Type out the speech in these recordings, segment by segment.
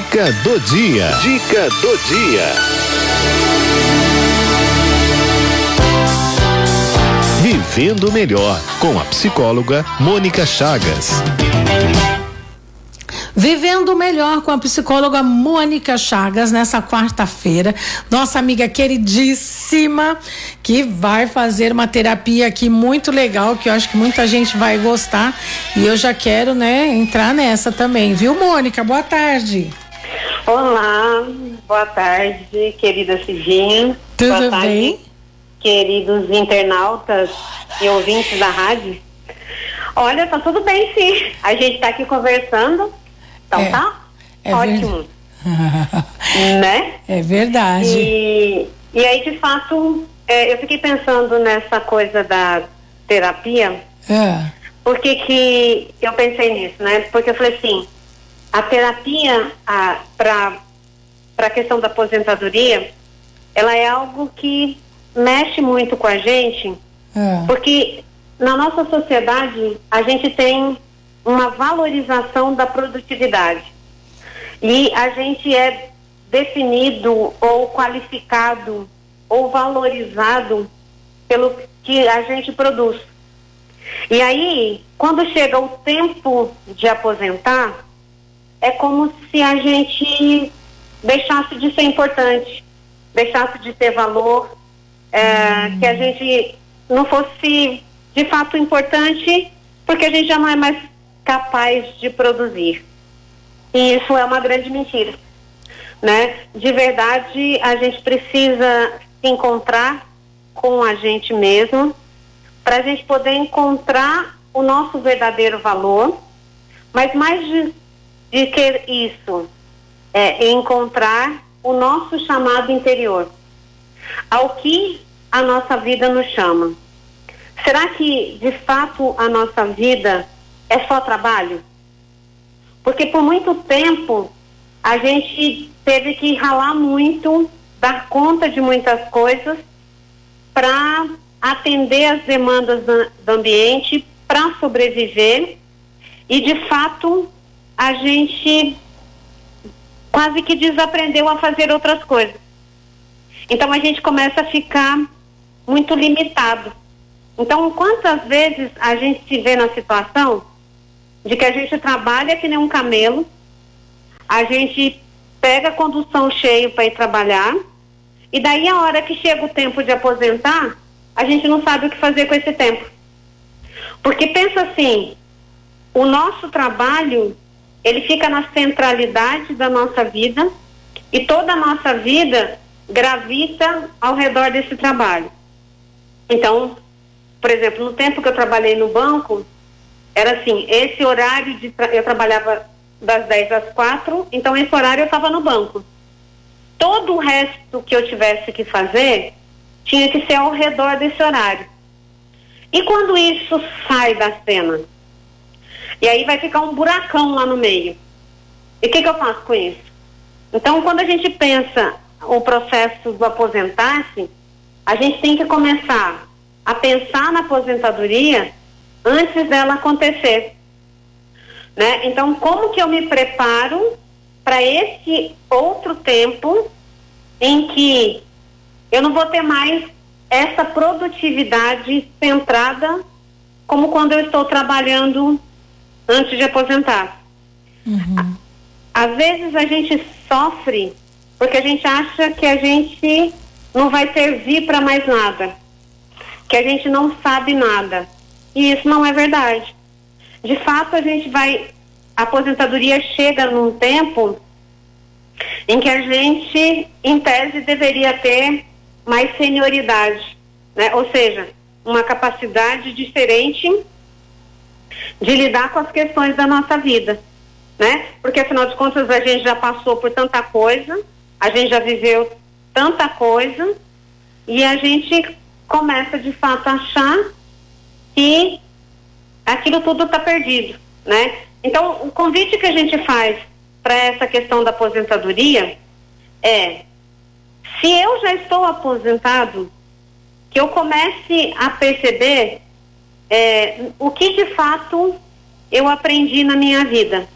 Dica do dia. Dica do dia. Vivendo melhor com a psicóloga Mônica Chagas. Vivendo melhor com a psicóloga Mônica Chagas nessa quarta-feira, nossa amiga queridíssima que vai fazer uma terapia aqui muito legal que eu acho que muita gente vai gostar e eu já quero, né, entrar nessa também, viu, Mônica? Boa tarde. Olá, boa tarde, querida Cidinha. Tudo boa tarde, bem? Queridos internautas e ouvintes da rádio. Olha, tá tudo bem sim. A gente tá aqui conversando então É, tá? é Ótimo. né? É verdade. E, e aí, de fato, é, eu fiquei pensando nessa coisa da terapia. É. Por que, que eu pensei nisso, né? Porque eu falei assim, a terapia para a questão da aposentadoria, ela é algo que mexe muito com a gente, É. porque na nossa sociedade a gente tem uma valorização da produtividade. E a gente é definido ou qualificado ou valorizado pelo que a gente produz. E aí, quando chega o tempo de aposentar, é como se a gente deixasse de ser importante, deixasse de ter valor, é, que a gente não fosse de fato importante, porque a gente já não é mais capaz de produzir. E isso é uma grande mentira. Né? De verdade, a gente precisa se encontrar com a gente mesmo para a gente poder encontrar o nosso verdadeiro valor, mas mais de, de que isso, é encontrar o nosso chamado interior, ao que a nossa vida nos chama. Será que, de fato, a nossa vida é só trabalho? Porque por muito tempo a gente teve que ralar muito, dar conta de muitas coisas para atender as demandas do, ambiente, para sobreviver e de fato a gente quase que desaprendeu a fazer outras coisas. Então a gente começa a ficar muito limitado. Então, quantas vezes a gente se vê na situação de que a gente trabalha que nem um camelo, a gente pega a condução cheio para ir trabalhar, e daí a hora que chega o tempo de aposentar, a gente não sabe o que fazer com esse tempo. Porque pensa assim, o nosso trabalho, ele fica na centralidade da nossa vida e toda a nossa vida gravita ao redor desse trabalho. Então, por exemplo, no tempo que eu trabalhei no banco, era assim, esse horário de tra eu trabalhava das 10 às 4, então esse horário eu estava no banco. Todo o resto que eu tivesse que fazer tinha que ser ao redor desse horário. E quando isso sai da cena? E aí vai ficar um buracão lá no meio. E o que, que eu faço com isso? Então, quando a gente pensa o processo do aposentar-se, a gente tem que começar a pensar na aposentadoria antes dela acontecer. Né? Então, como que eu me preparo para esse outro tempo em que eu não vou ter mais essa produtividade centrada como quando eu estou trabalhando antes de aposentar. Uhum. Às vezes a gente sofre porque a gente acha que a gente não vai servir para mais nada, que a gente não sabe nada. E isso não é verdade. De fato, a gente vai. A aposentadoria chega num tempo em que a gente, em tese, deveria ter mais senioridade, né? Ou seja, uma capacidade diferente de lidar com as questões da nossa vida, né? Porque afinal de contas a gente já passou por tanta coisa, a gente já viveu tanta coisa e a gente começa de fato a achar que aquilo tudo está perdido, né? Então, o convite que a gente faz para essa questão da aposentadoria é: se eu já estou aposentado, que eu comece a perceber é, o que de fato eu aprendi na minha vida.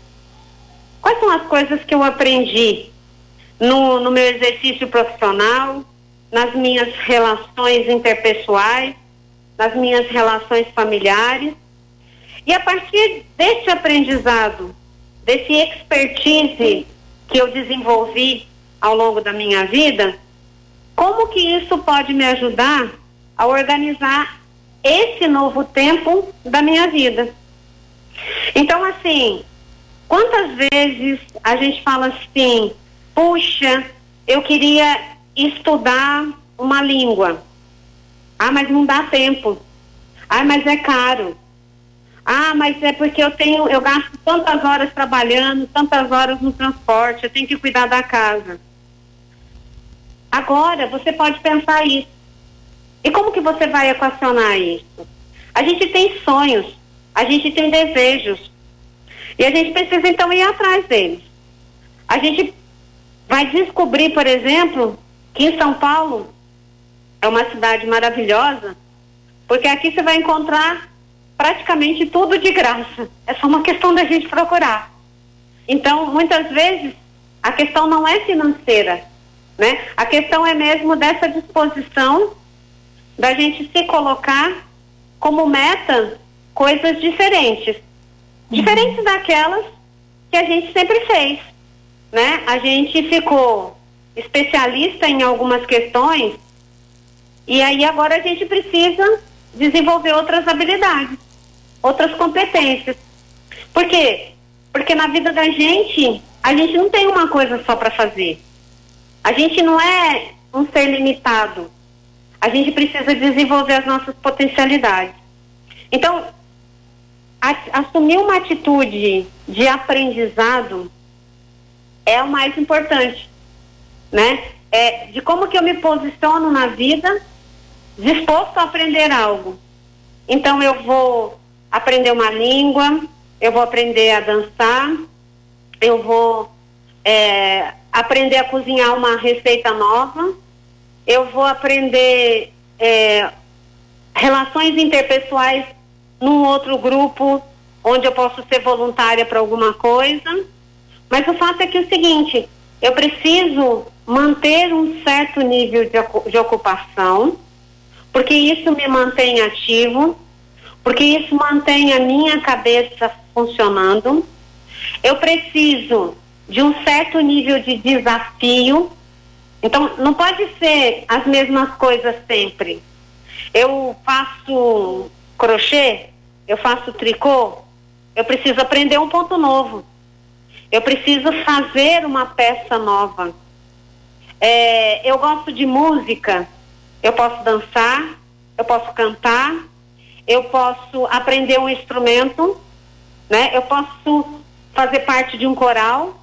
Quais são as coisas que eu aprendi no, no meu exercício profissional, nas minhas relações interpessoais, nas minhas relações familiares. E a partir desse aprendizado, desse expertise que eu desenvolvi ao longo da minha vida, como que isso pode me ajudar a organizar esse novo tempo da minha vida? Então, assim, quantas vezes a gente fala assim, puxa, eu queria estudar uma língua. Ah, mas não dá tempo. Ah, mas é caro. Ah, mas é porque eu tenho, eu gasto tantas horas trabalhando, tantas horas no transporte, eu tenho que cuidar da casa. Agora você pode pensar isso. E como que você vai equacionar isso? A gente tem sonhos, a gente tem desejos. E a gente precisa então ir atrás deles. A gente vai descobrir, por exemplo, que em São Paulo é uma cidade maravilhosa, porque aqui você vai encontrar praticamente tudo de graça. É só uma questão da gente procurar. Então, muitas vezes, a questão não é financeira, né? A questão é mesmo dessa disposição da gente se colocar como meta coisas diferentes. Uhum. Diferentes daquelas que a gente sempre fez né? A gente ficou especialista em algumas questões e aí agora a gente precisa desenvolver outras habilidades, outras competências. Por quê? Porque na vida da gente, a gente não tem uma coisa só para fazer. A gente não é um ser limitado. A gente precisa desenvolver as nossas potencialidades. Então, assumir uma atitude de aprendizado é o mais importante, né? É de como que eu me posiciono na vida, disposto a aprender algo. Então eu vou aprender uma língua, eu vou aprender a dançar, eu vou é, aprender a cozinhar uma receita nova, eu vou aprender é, relações interpessoais num outro grupo onde eu posso ser voluntária para alguma coisa. Mas o fato é que é o seguinte, eu preciso manter um certo nível de, de ocupação, porque isso me mantém ativo, porque isso mantém a minha cabeça funcionando. Eu preciso de um certo nível de desafio. Então, não pode ser as mesmas coisas sempre. Eu faço crochê, eu faço tricô, eu preciso aprender um ponto novo. Eu preciso fazer uma peça nova. É, eu gosto de música. Eu posso dançar, eu posso cantar, eu posso aprender um instrumento, né? Eu posso fazer parte de um coral.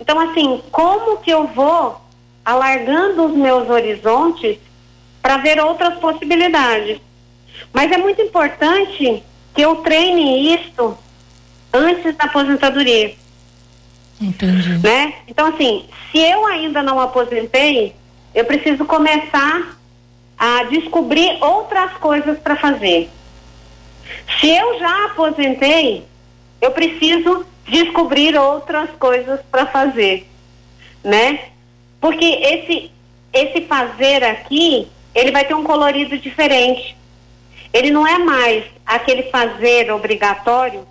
Então, assim, como que eu vou alargando os meus horizontes para ver outras possibilidades? Mas é muito importante que eu treine isso antes da aposentadoria. Entendi. Né? Então, assim, se eu ainda não aposentei, eu preciso começar a descobrir outras coisas para fazer. Se eu já aposentei, eu preciso descobrir outras coisas para fazer, né? Porque esse esse fazer aqui, ele vai ter um colorido diferente. Ele não é mais aquele fazer obrigatório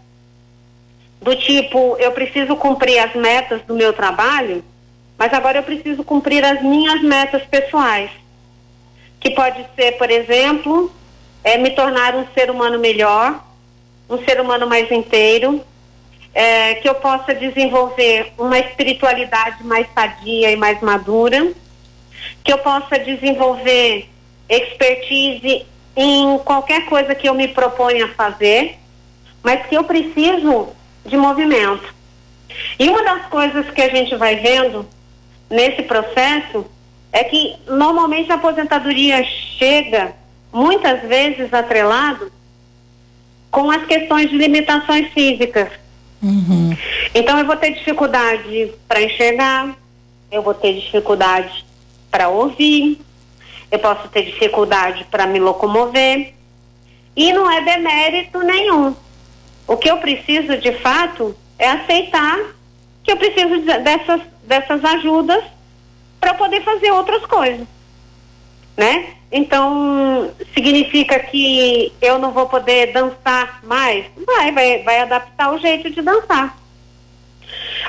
do tipo, eu preciso cumprir as metas do meu trabalho, mas agora eu preciso cumprir as minhas metas pessoais. Que pode ser, por exemplo, é, me tornar um ser humano melhor, um ser humano mais inteiro, é, que eu possa desenvolver uma espiritualidade mais sadia e mais madura, que eu possa desenvolver expertise em qualquer coisa que eu me proponha a fazer, mas que eu preciso de movimento. E uma das coisas que a gente vai vendo nesse processo é que normalmente a aposentadoria chega muitas vezes atrelado com as questões de limitações físicas. Uhum. Então eu vou ter dificuldade para enxergar, eu vou ter dificuldade para ouvir, eu posso ter dificuldade para me locomover. E não é demérito nenhum. O que eu preciso de fato é aceitar que eu preciso dessas, dessas ajudas para poder fazer outras coisas, né? Então, significa que eu não vou poder dançar mais? Vai, vai, vai adaptar o jeito de dançar.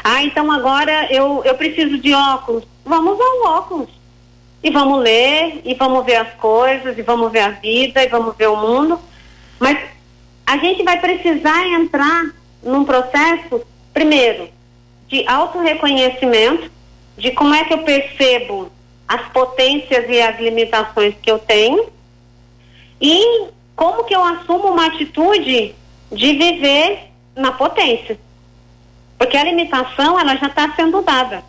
Ah, então agora eu, eu preciso de óculos. Vamos ao óculos. E vamos ler, e vamos ver as coisas, e vamos ver a vida, e vamos ver o mundo. Mas a gente vai precisar entrar num processo, primeiro, de autorreconhecimento, de como é que eu percebo as potências e as limitações que eu tenho e como que eu assumo uma atitude de viver na potência. Porque a limitação, ela já está sendo dada.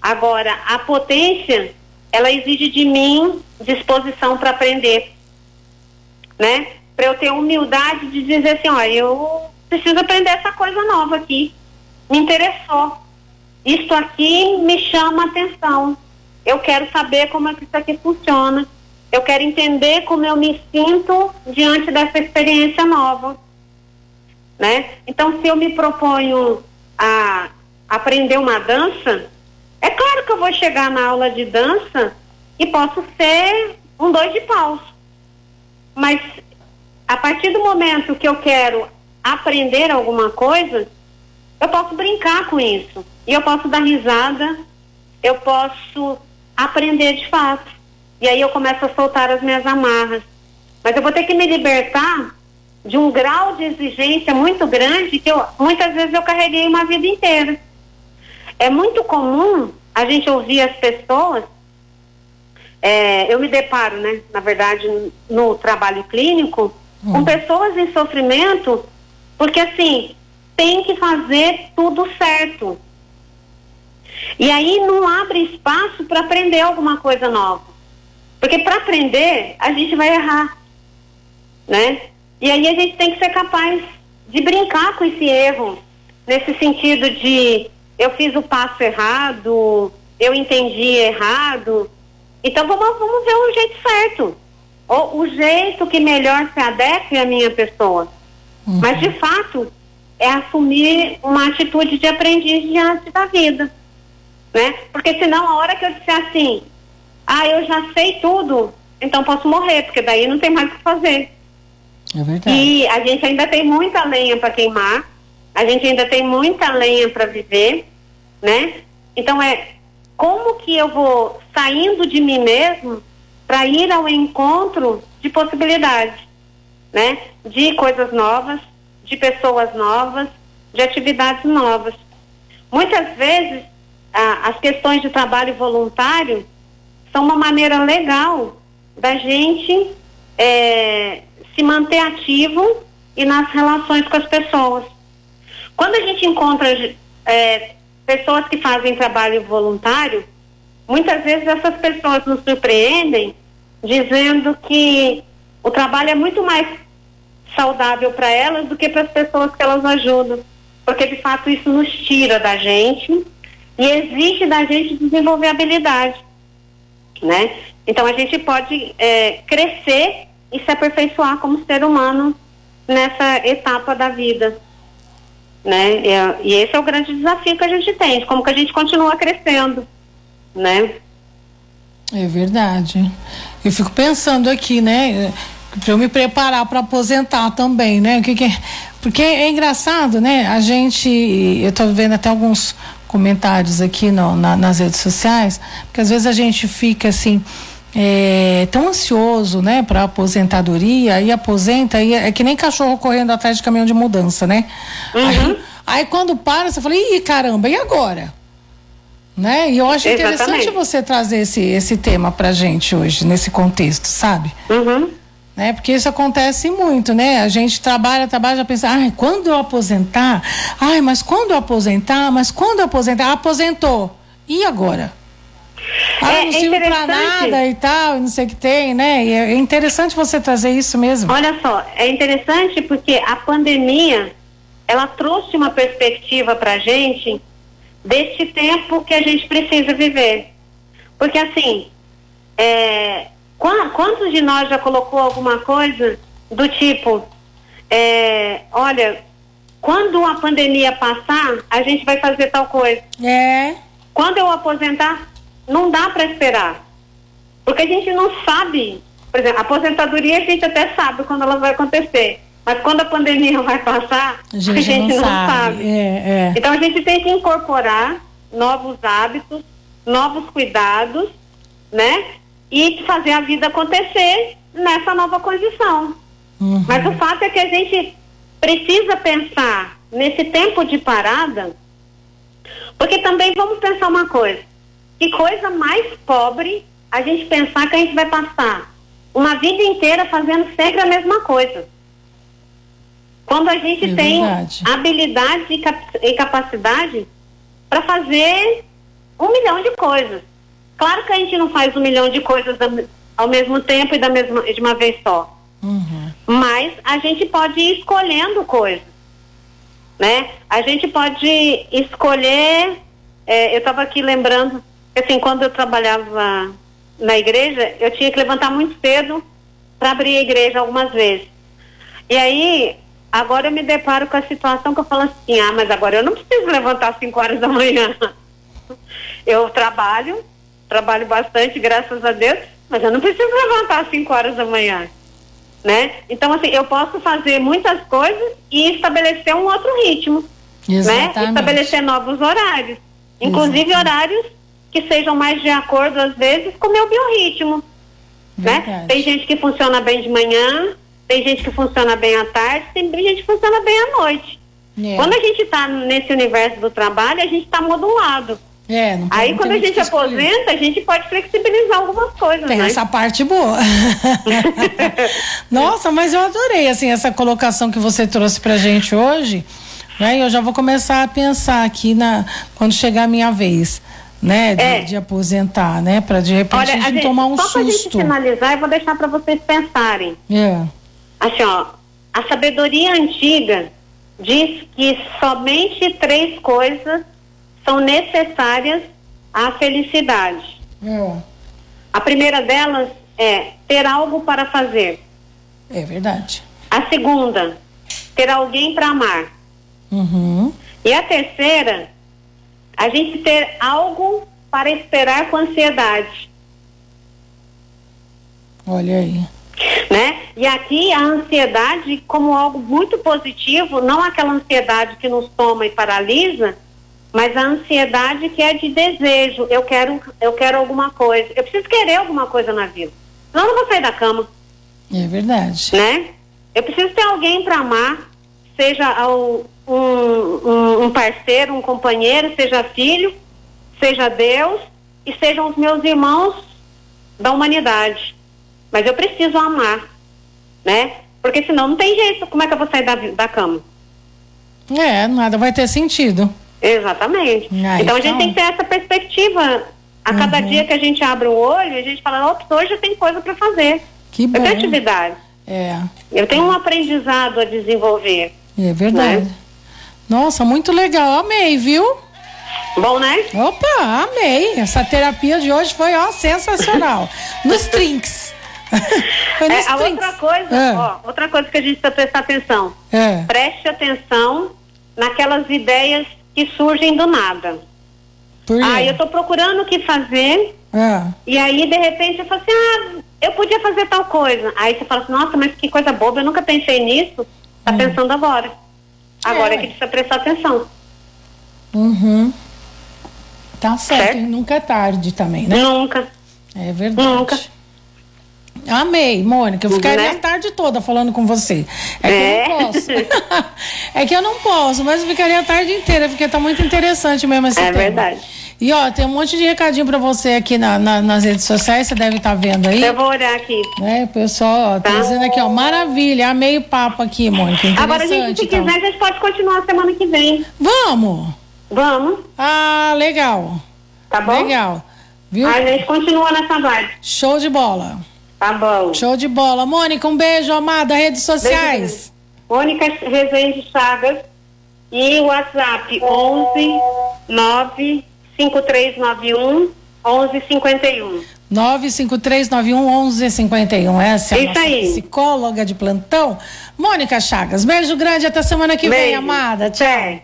Agora, a potência, ela exige de mim disposição para aprender, né? Para eu ter humildade de dizer assim, ó, eu preciso aprender essa coisa nova aqui. Me interessou. Isto aqui me chama atenção. Eu quero saber como é que isso aqui funciona. Eu quero entender como eu me sinto diante dessa experiência nova. Né? Então, se eu me proponho a aprender uma dança, é claro que eu vou chegar na aula de dança e posso ser um dois de paus. Mas a partir do momento que eu quero aprender alguma coisa, eu posso brincar com isso. E eu posso dar risada, eu posso aprender de fato. E aí eu começo a soltar as minhas amarras. Mas eu vou ter que me libertar de um grau de exigência muito grande que eu, muitas vezes eu carreguei uma vida inteira. É muito comum a gente ouvir as pessoas. É, eu me deparo, né, na verdade, no trabalho clínico, hum. com pessoas em sofrimento, porque assim, tem que fazer tudo certo. E aí não abre espaço para aprender alguma coisa nova. Porque para aprender, a gente vai errar. Né? E aí a gente tem que ser capaz de brincar com esse erro, nesse sentido de eu fiz o passo errado, eu entendi errado. Então vamos, vamos ver o jeito certo. Ou o jeito que melhor se adeque à minha pessoa. Uhum. Mas de fato, é assumir uma atitude de aprendiz diante da vida né? Porque senão a hora que eu disser assim, ah, eu já sei tudo, então posso morrer, porque daí não tem mais o que fazer. É verdade. E a gente ainda tem muita lenha para queimar, a gente ainda tem muita lenha para viver, né? Então é como que eu vou saindo de mim mesmo para ir ao encontro de possibilidades, né? De coisas novas, de pessoas novas, de atividades novas. Muitas vezes as questões de trabalho voluntário são uma maneira legal da gente é, se manter ativo e nas relações com as pessoas. Quando a gente encontra é, pessoas que fazem trabalho voluntário, muitas vezes essas pessoas nos surpreendem dizendo que o trabalho é muito mais saudável para elas do que para as pessoas que elas ajudam, porque de fato isso nos tira da gente e exige da gente desenvolver habilidade, né? Então a gente pode é, crescer e se aperfeiçoar como ser humano nessa etapa da vida, né? E, e esse é o grande desafio que a gente tem, como que a gente continua crescendo, né? É verdade. Eu fico pensando aqui, né? Para eu me preparar para aposentar também, né? O que, que é? Porque é engraçado, né? A gente, eu estou vendo até alguns comentários aqui no, na, nas redes sociais, porque às vezes a gente fica assim. É, tão ansioso, né, para aposentadoria e aposenta e é, que nem cachorro correndo atrás de caminhão de mudança, né? Uhum. Aí, aí, quando para, você fala, ih, caramba, e agora? Né? E eu acho Exatamente. interessante você trazer esse, esse tema pra gente hoje, nesse contexto, sabe? Uhum né? Porque isso acontece muito, né? A gente trabalha, trabalha, já pensa, ai, quando eu aposentar? Ai, mas quando eu aposentar? Mas quando eu aposentar? Aposentou. E agora? Ah, é, não sirvo é pra nada e tal, não sei o que tem, né? E é interessante você trazer isso mesmo. Olha só, é interessante porque a pandemia, ela trouxe uma perspectiva pra gente deste tempo que a gente precisa viver. Porque assim, é, Quantos de nós já colocou alguma coisa do tipo, é, olha, quando a pandemia passar, a gente vai fazer tal coisa. É. Quando eu aposentar, não dá para esperar. Porque a gente não sabe. Por exemplo, a aposentadoria a gente até sabe quando ela vai acontecer. Mas quando a pandemia vai passar, A gente, a gente não, não sabe. sabe. É, é. Então a gente tem que incorporar novos hábitos, novos cuidados, né? E fazer a vida acontecer nessa nova condição. Uhum. Mas o fato é que a gente precisa pensar nesse tempo de parada, porque também vamos pensar uma coisa. Que coisa mais pobre a gente pensar que a gente vai passar uma vida inteira fazendo sempre a mesma coisa. Quando a gente É tem verdade. habilidade e cap- e capacidade para fazer um milhão de coisas. Claro que a gente não faz um milhão de coisas ao mesmo tempo e da mesma, de uma vez só. Uhum. Mas a gente pode ir escolhendo coisas, né? A gente pode escolher. é, eu estava aqui lembrando, que, assim, quando eu trabalhava na igreja, eu tinha que levantar muito cedo para abrir a igreja algumas vezes. E aí, agora eu me deparo com a situação que eu falo assim: ah, mas agora eu não preciso levantar às 5 horas da manhã. Eu trabalho, trabalho bastante, graças a Deus, mas eu não preciso levantar às 5 horas da manhã né? Então, assim, eu posso fazer muitas coisas e estabelecer um outro ritmo, né? Exatamente. Estabelecer novos horários, inclusive horários que sejam mais de acordo, às vezes, com o meu biorritmo, né? Tem gente que funciona bem de manhã, tem gente que funciona bem à tarde, tem gente que funciona bem à noite. É. Quando a gente está nesse universo do trabalho, a gente está modulado. É, não Aí, quando a gente escolher. aposenta, a gente pode flexibilizar algumas coisas, Tem né? essa parte boa. Nossa, mas eu adorei assim essa colocação que você trouxe pra gente hoje. Né? Eu já vou começar a pensar aqui na quando chegar a minha vez, né, de, É. de aposentar, né, para de repente Olha, a gente gente, tomar um só pra gente susto. finalizar, eu vou deixar para vocês pensarem. É. Assim, ó, a sabedoria antiga diz que somente três coisas são necessárias à felicidade. É. A primeira delas é ter algo para fazer. É verdade. A segunda, ter alguém para amar. Uhum. E a terceira, a gente ter algo para esperar com ansiedade. Olha aí. né? E aqui a ansiedade como algo muito positivo, não aquela ansiedade que nos toma e paralisa, mas a ansiedade que é de desejo. Eu quero, eu quero alguma coisa. Eu preciso querer alguma coisa na vida. Senão eu não vou sair da cama, É verdade. né? Eu preciso ter alguém para amar, seja ao- um, um, um parceiro, um companheiro, seja filho, seja Deus e sejam os meus irmãos da humanidade. Mas eu preciso amar, né? Porque senão não tem jeito. Como é que eu vou sair da, da cama? É, nada vai ter sentido. Exatamente. Ah, então a então- gente tem que ter essa perspectiva. A cada Uhum. dia que a gente abre o olho, a gente fala, ops, hoje eu tenho coisa para fazer. Que Eu bom. tenho atividade. É, Eu tenho um aprendizado a desenvolver. é verdade. Né? Nossa, muito legal. Amei, viu? Bom, né? Opa, amei. Essa terapia de hoje foi, ó, sensacional. Nos trinks. foi nos É, a trinks. outra coisa, É. ó, outra coisa que a gente precisa prestar atenção. É. Preste atenção naquelas ideias que surgem do nada. Por quê? Ah, eu tô procurando o que fazer, É. e aí de repente eu falo assim, ah, eu podia fazer tal coisa. Aí você fala assim, nossa, mas que coisa boba, eu nunca pensei nisso. Tá pensando agora. Agora é, Hum. É. que precisa prestar atenção. Uhum. Tá certo, Certo. e nunca é tarde também, né? Nunca. É verdade. Nunca. Amei, Mônica. Eu ficaria Né? a tarde toda falando com você. É, É. que eu não posso. é que eu não posso, mas eu ficaria a tarde inteira, porque tá muito interessante mesmo esse É tema. verdade. E ó, tem um monte de recadinho pra você aqui na- na- nas redes sociais, você deve estar vendo aí. Eu vou olhar aqui. Né, o pessoal, ó, tá Tá. dizendo aqui, ó, maravilha, amei o papo aqui, Mônica. Agora, gente, se então. quiser, a gente pode continuar semana que vem. Vamos! Vamos, Ah, legal. tá bom? Legal. Viu? A gente continua nessa vibe. Show de bola. Tá bom. Show de bola. Mônica, um beijo, amada. Redes sociais. Mônica Rezende Chagas e o WhatsApp 11 9 5391 1151. 953911151. Essa é a Isso nossa aí. psicóloga de plantão. Mônica Chagas, beijo grande, até semana que vem, Beijo. amada. Tchau. Até.